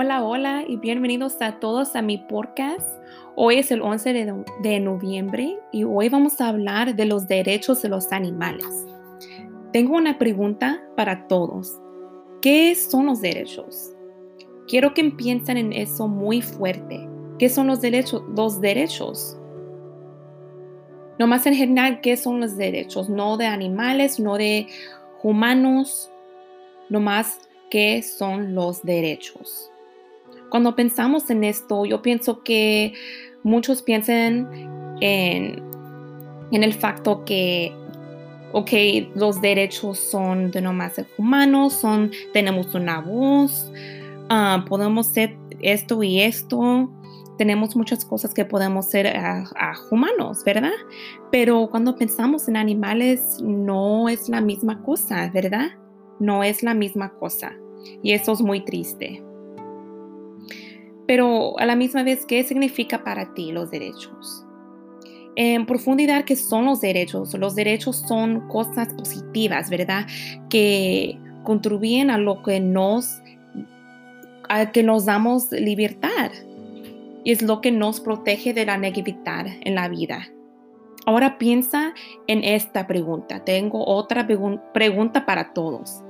Hola, hola y bienvenidos a todos a mi podcast. Hoy es el 11 de, noviembre y hoy vamos a hablar de los derechos de los animales. Tengo una pregunta para todos. ¿Qué son los derechos? Quiero que piensen en eso muy fuerte. ¿Qué son los derechos? Los derechos. No más en general, ¿qué son los derechos? No de animales, no de humanos, no más qué son los derechos. Cuando pensamos en esto, yo pienso que muchos piensan en, el facto que, ok, los derechos son de nomás humanos, son, tenemos una voz, ah, podemos ser esto y esto, tenemos muchas cosas que podemos ser a, humanos, ¿verdad? Pero cuando pensamos en animales no es la misma cosa, ¿verdad? No es la misma cosa. Y eso es muy triste. Pero a la misma vez, ¿qué significa para ti los derechos? En profundidad, ¿qué son los derechos? Los derechos son cosas positivas, ¿verdad? Que contribuyen a lo que nos, a que nos damos libertad. Y es lo que nos protege de la negatividad en la vida. Ahora piensa en esta pregunta. Tengo otra pregunta para todos.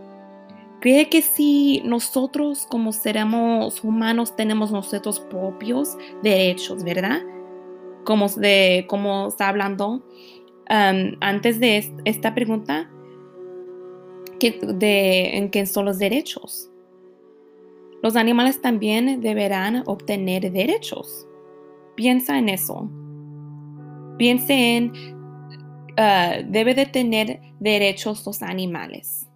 Cree que si nosotros como seremos humanos tenemos nuestros propios derechos, ¿verdad? Como, de, como está hablando um, antes de esta pregunta, que de, en qué son los derechos. Los animales también deberán obtener derechos. Piensa en eso. Piense en, uh, debe de tener derechos los animales.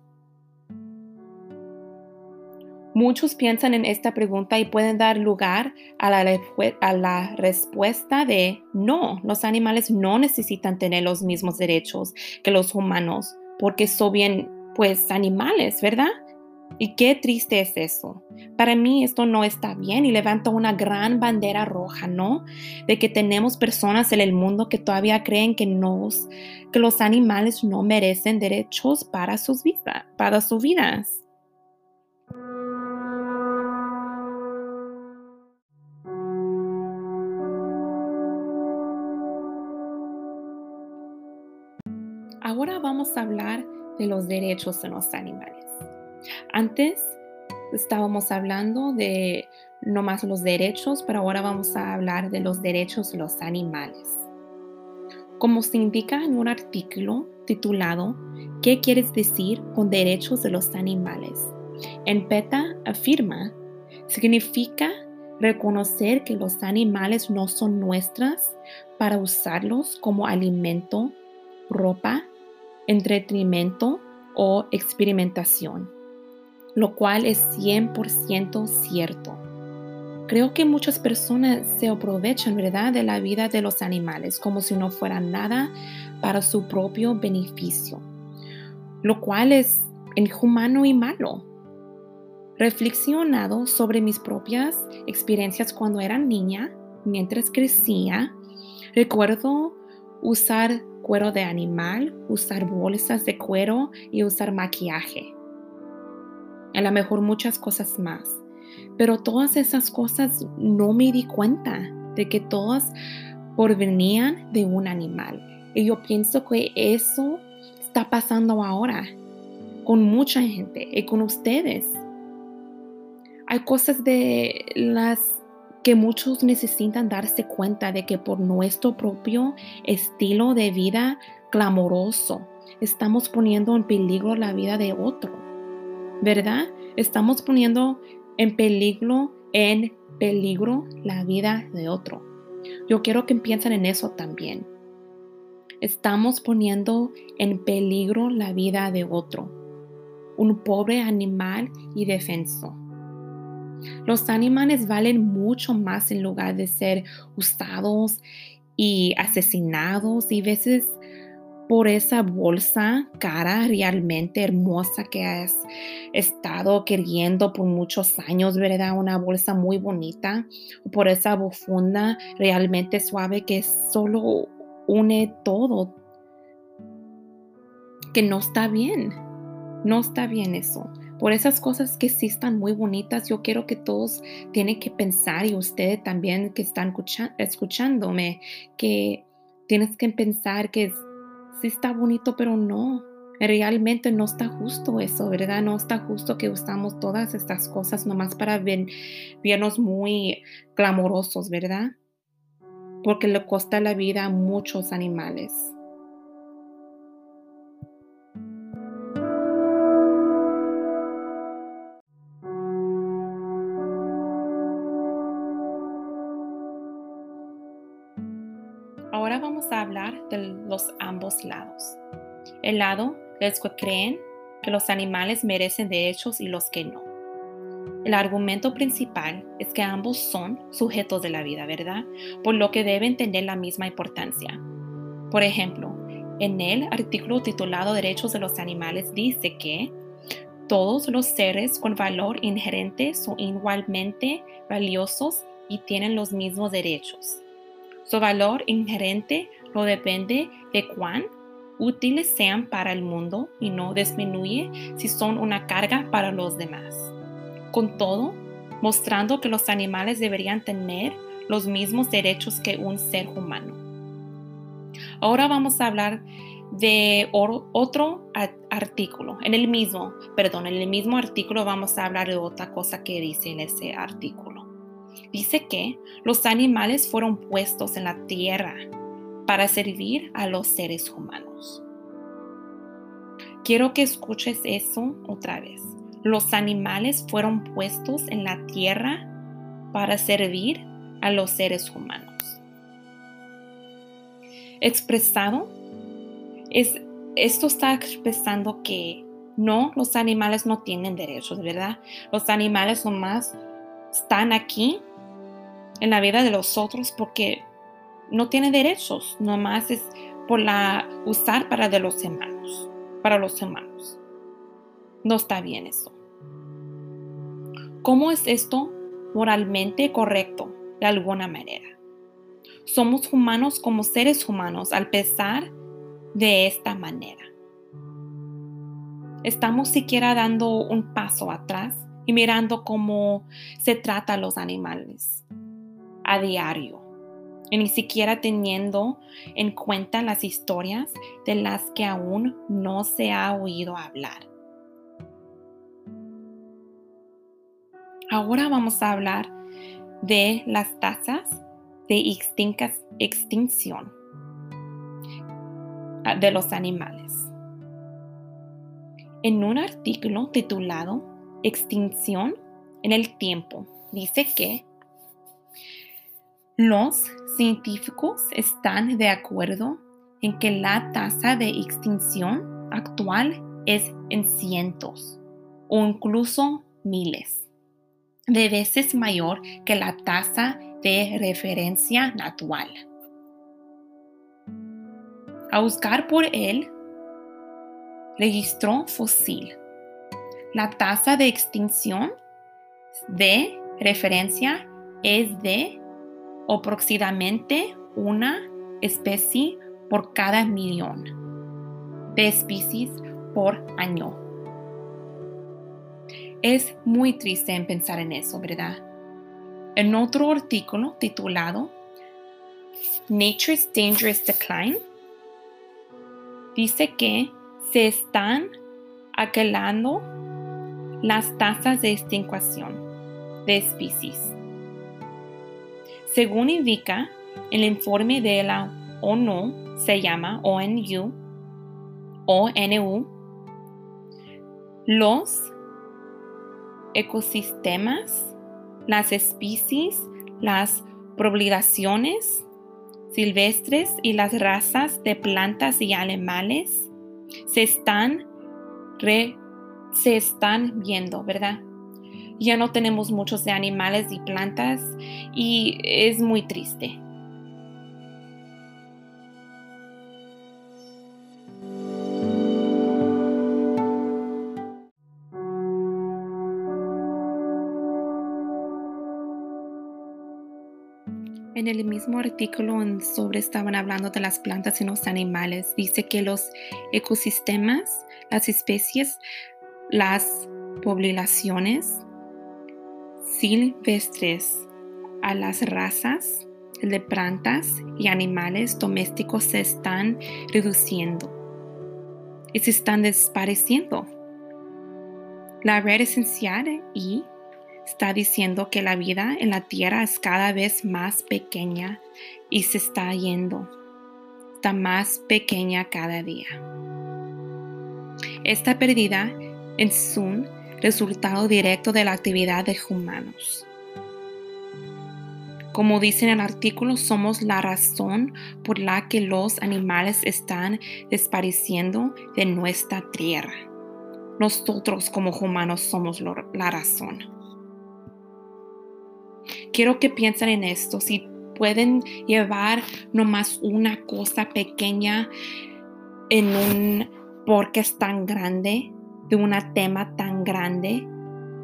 Muchos piensan en esta pregunta y pueden dar lugar a la, respuesta de no, los animales no necesitan tener los mismos derechos que los humanos porque son bien, pues, animales, ¿verdad? Y qué triste es eso. Para mí esto no está bien y levanta una gran bandera roja, ¿no? De que tenemos personas en el mundo que todavía creen que, nos, que los animales no merecen derechos para sus, vidas, para sus vidas. Hablar de los derechos de los animales. Antes estábamos hablando de no más los derechos, pero ahora vamos a hablar de los derechos de los animales. Como se indica en un artículo titulado ¿Qué quieres decir con derechos de los animales? En PETA afirma, significa reconocer que los animales no son nuestras para usarlos como alimento, ropa, entretenimiento o experimentación, lo cual es 100% cierto. Creo que muchas personas se aprovechan, ¿verdad?, de la vida de los animales como si no fuera nada para su propio beneficio, lo cual es inhumano y malo. Reflexionado sobre mis propias experiencias cuando era niña, mientras crecía, recuerdo usar cuero de animal, usar bolsas de cuero y usar maquillaje. A lo mejor muchas cosas más. Pero todas esas cosas no me di cuenta de que todas provenían de un animal. Y yo pienso que eso está pasando ahora con mucha gente y con ustedes. Hay cosas de las que muchos necesitan darse cuenta de que por nuestro propio estilo de vida clamoroso estamos poniendo en peligro la vida de otro, ¿verdad? Estamos poniendo en peligro, en peligro la vida de otro. Yo quiero que piensen en eso también. Estamos poniendo en peligro la vida de otro, un pobre animal y defenso. Los animales valen mucho más en lugar de ser usados y asesinados y veces por esa bolsa cara realmente hermosa que has estado queriendo por muchos años, ¿verdad? Una bolsa muy bonita, por esa bufunda realmente suave que solo une todo, que no está bien, no está bien eso por esas cosas que sí están muy bonitas, yo quiero que todos tienen que pensar y ustedes también que están escuchándome, que tienes que pensar que sí está bonito, pero no, realmente no está justo eso, ¿verdad? No está justo que usamos todas estas cosas nomás para vernos muy clamorosos, ¿verdad? Porque le cuesta la vida a muchos animales. A hablar de los ambos lados. El lado de que creen que los animales merecen derechos y los que no. El argumento principal es que ambos son sujetos de la vida, ¿verdad? Por lo que deben tener la misma importancia. Por ejemplo, en el artículo titulado Derechos de los Animales dice que todos los seres con valor inherente son igualmente valiosos y tienen los mismos derechos. Su valor inherente no depende de cuán útiles sean para el mundo y no disminuye si son una carga para los demás. Con todo, mostrando que los animales deberían tener los mismos derechos que un ser humano. Ahora vamos a hablar de otro artículo. En el mismo, perdón, en el mismo artículo vamos a hablar de otra cosa que dice en ese artículo. Dice que los animales fueron puestos en la tierra para servir a los seres humanos. Quiero que escuches eso otra vez. Los animales fueron puestos en la tierra para servir a los seres humanos. Expresado, es, esto está expresando que no, los animales no tienen derechos, ¿verdad? Los animales nomás están aquí en la vida de los otros porque no tienen derechos, nomás es por la usar para de los humanos, para los humanos. No está bien eso. ¿Cómo es esto moralmente correcto de alguna manera? Somos humanos como seres humanos al pesar de esta manera. Estamos siquiera dando un paso atrás y mirando cómo se trata a los animales a diario y ni siquiera teniendo en cuenta las historias de las que aún no se ha oído hablar. Ahora vamos a hablar de las tasas de extinción de los animales. En un artículo titulado extinción en el tiempo. Dice que los científicos están de acuerdo en que la tasa de extinción actual es en cientos o incluso miles de veces mayor que la tasa de referencia natural. A buscar por el registro fósil la tasa de extinción de referencia es de aproximadamente una especie por cada millón de especies por año. Es muy triste en pensar en eso, ¿verdad? En otro artículo titulado Nature's Dangerous Decline, dice que se están aquelando las tasas de extinción de especies. Según indica el informe de la ONU, se llama ONU, ONU, los ecosistemas, las especies, las poblaciones silvestres y las razas de plantas y animales se están se están viendo, ¿verdad? Ya no tenemos muchos de animales y plantas y es muy triste. En el mismo artículo sobre estaban hablando de las plantas y los animales, dice que los ecosistemas, las especies, las poblaciones silvestres a las razas de plantas y animales domésticos se están reduciendo y se están desapareciendo. La red esencial y está diciendo que la vida en la Tierra es cada vez más pequeña y se está yendo. Está más pequeña cada día. Esta pérdida es un resultado directo de la actividad de humanos. Como dice en el artículo, somos la razón por la que los animales están desapareciendo de nuestra tierra. Nosotros como humanos somos la razón. Quiero que piensen en esto. Si pueden llevar nomás una cosa pequeña en un es tan grande, de un tema tan grande,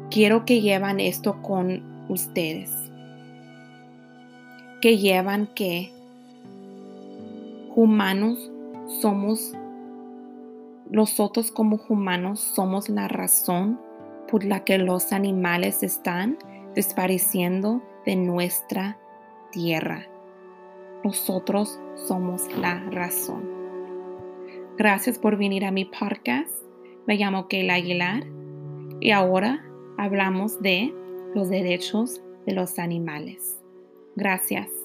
quiero que llevan esto con ustedes que llevan que humanos somos, nosotros como humanos somos la razón por la que los animales están desapareciendo de nuestra tierra. Nosotros somos la razón. Gracias por venir a mi podcast. Me llamo Keila Aguilar y ahora hablamos de los derechos de los animales. Gracias.